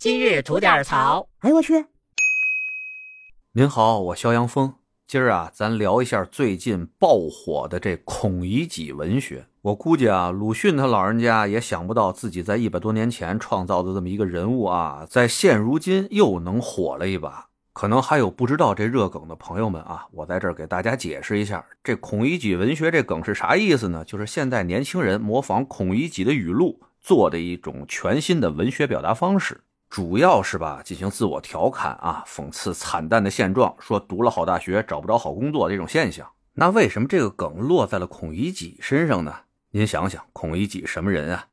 今日吐点槽。哎呦我去！您好，我肖阳峰。今儿啊，咱聊一下最近爆火的这孔乙己文学。我估计啊，鲁迅他老人家也想不到自己在一百多年前创造的这么一个人物啊，在现如今又能火了一把。可能还有不知道这热梗的朋友们啊，我在这儿给大家解释一下，这孔乙己文学这梗是啥意思呢？就是现在年轻人模仿孔乙己的语录做的一种全新的文学表达方式。主要是吧，进行自我调侃啊，讽刺惨淡的现状，说读了好大学找不着好工作这种现象。那为什么这个梗落在了孔乙己身上呢？您想想，孔乙己什么人啊？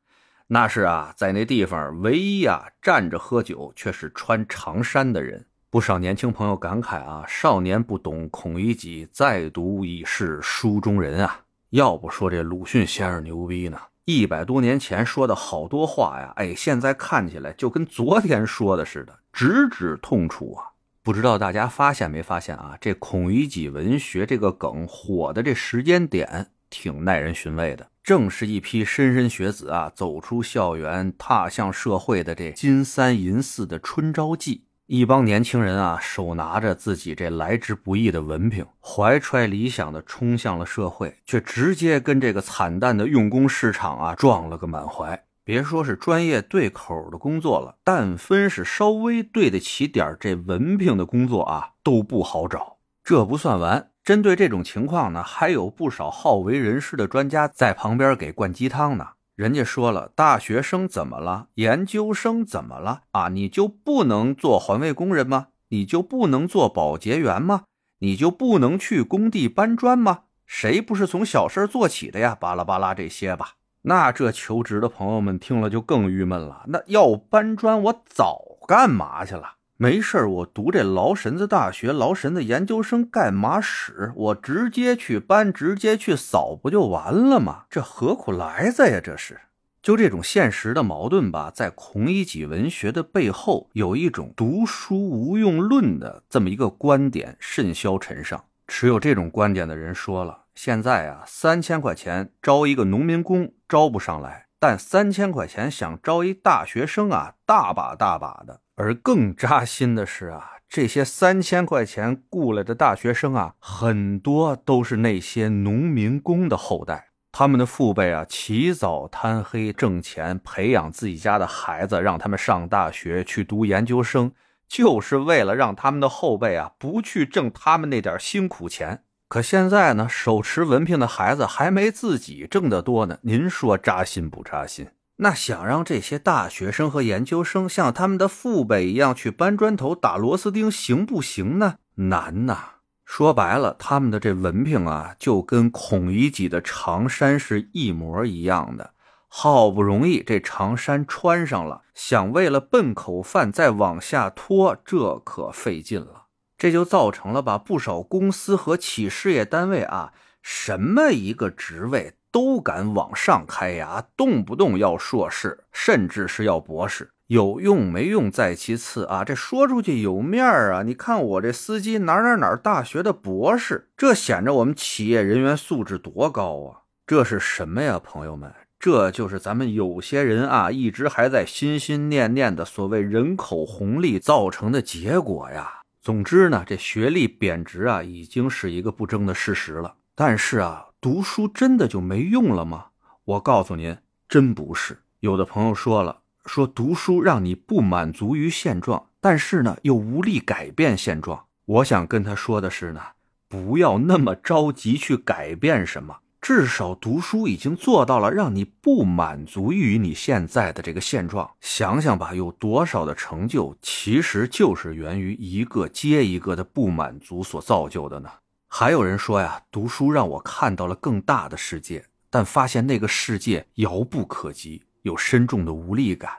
那是啊，在那地方唯一啊站着喝酒却是穿长衫的人。不少年轻朋友感慨啊，少年不懂孔乙己，再读已是书中人啊。要不说这鲁迅先生牛逼呢？一百多年前说的好多话呀，哎，现在看起来就跟昨天说的似的，直指痛处啊！不知道大家发现没发现啊？这孔乙己文学这个梗火的这时间点挺耐人寻味的，正是一批莘莘学子啊走出校园、踏向社会的这金三银四的春招季。一帮年轻人啊，手拿着自己这来之不易的文凭，怀揣理想的冲向了社会，却直接跟这个惨淡的用工市场啊撞了个满怀。别说是专业对口的工作了，但分是稍微对得起点这文凭的工作啊，都不好找。这不算完，针对这种情况呢，还有不少好为人师的专家在旁边给灌鸡汤呢。人家说了，大学生怎么了？研究生怎么了？啊，你就不能做环卫工人吗？你就不能做保洁员吗？你就不能去工地搬砖吗？谁不是从小事做起的呀？巴拉巴拉这些吧。那这求职的朋友们听了就更郁闷了。那要搬砖，我早干嘛去了？没事我读这劳神子大学、劳神子研究生干嘛使？我直接去搬，直接去扫，不就完了吗？这何苦来哉呀？这是就这种现实的矛盾吧，在孔乙己文学的背后，有一种读书无用论的这么一个观点甚嚣尘上。持有这种观点的人说了：现在啊，三千块钱招一个农民工招不上来，但三千块钱想招一大学生啊，大把大把的。而更扎心的是啊，这些三千块钱雇来的大学生啊，很多都是那些农民工的后代。他们的父辈啊，起早贪黑挣钱，培养自己家的孩子，让他们上大学去读研究生，就是为了让他们的后辈啊，不去挣他们那点辛苦钱。可现在呢，手持文凭的孩子还没自己挣得多呢。您说扎心不扎心？那想让这些大学生和研究生像他们的父辈一样去搬砖头、打螺丝钉，行不行呢？难呐！说白了，他们的这文凭啊，就跟孔乙己的长衫是一模一样的。好不容易这长衫穿上了，想为了奔口饭再往下拖，这可费劲了。这就造成了吧不少公司和企事业单位啊，什么一个职位。都敢往上开呀，动不动要硕士，甚至是要博士，有用没用在其次啊，这说出去有面儿啊。你看我这司机哪哪哪大学的博士，这显着我们企业人员素质多高啊！这是什么呀，朋友们？这就是咱们有些人啊，一直还在心心念念的所谓人口红利造成的结果呀。总之呢，这学历贬值啊，已经是一个不争的事实了。但是啊。读书真的就没用了吗？我告诉您，真不是。有的朋友说了，说读书让你不满足于现状，但是呢又无力改变现状。我想跟他说的是呢，不要那么着急去改变什么，至少读书已经做到了让你不满足于你现在的这个现状。想想吧，有多少的成就其实就是源于一个接一个的不满足所造就的呢？还有人说呀，读书让我看到了更大的世界，但发现那个世界遥不可及，有深重的无力感。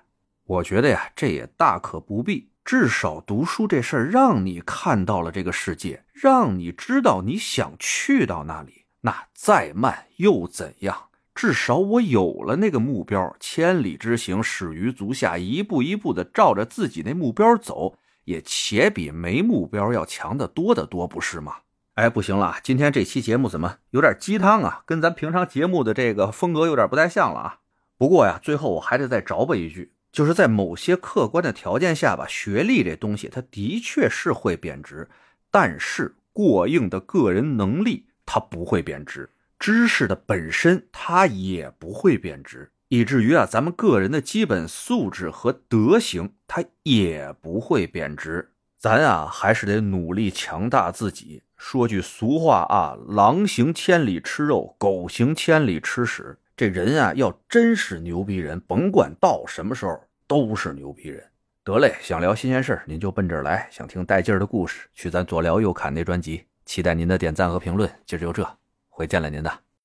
我觉得呀，这也大可不必。至少读书这事儿让你看到了这个世界，让你知道你想去到那里。那再慢又怎样？至少我有了那个目标，千里之行始于足下，一步一步的照着自己那目标走，也且比没目标要强得多得多，不是吗？哎，不行了，今天这期节目怎么有点鸡汤啊？跟咱平常节目的这个风格有点不太像了啊。不过呀，最后我还得再找补一句，就是在某些客观的条件下吧，学历这东西它的确是会贬值，但是过硬的个人能力它不会贬值，知识的本身它也不会贬值，以至于啊，咱们个人的基本素质和德行它也不会贬值。咱啊，还是得努力强大自己。说句俗话啊，狼行千里吃肉，狗行千里吃屎。这人啊，要真是牛逼人，甭管到什么时候都是牛逼人。得嘞，想聊新鲜事您就奔这儿来；想听带劲儿的故事，去咱左聊右侃那专辑。期待您的点赞和评论。今儿就这，回见了您的。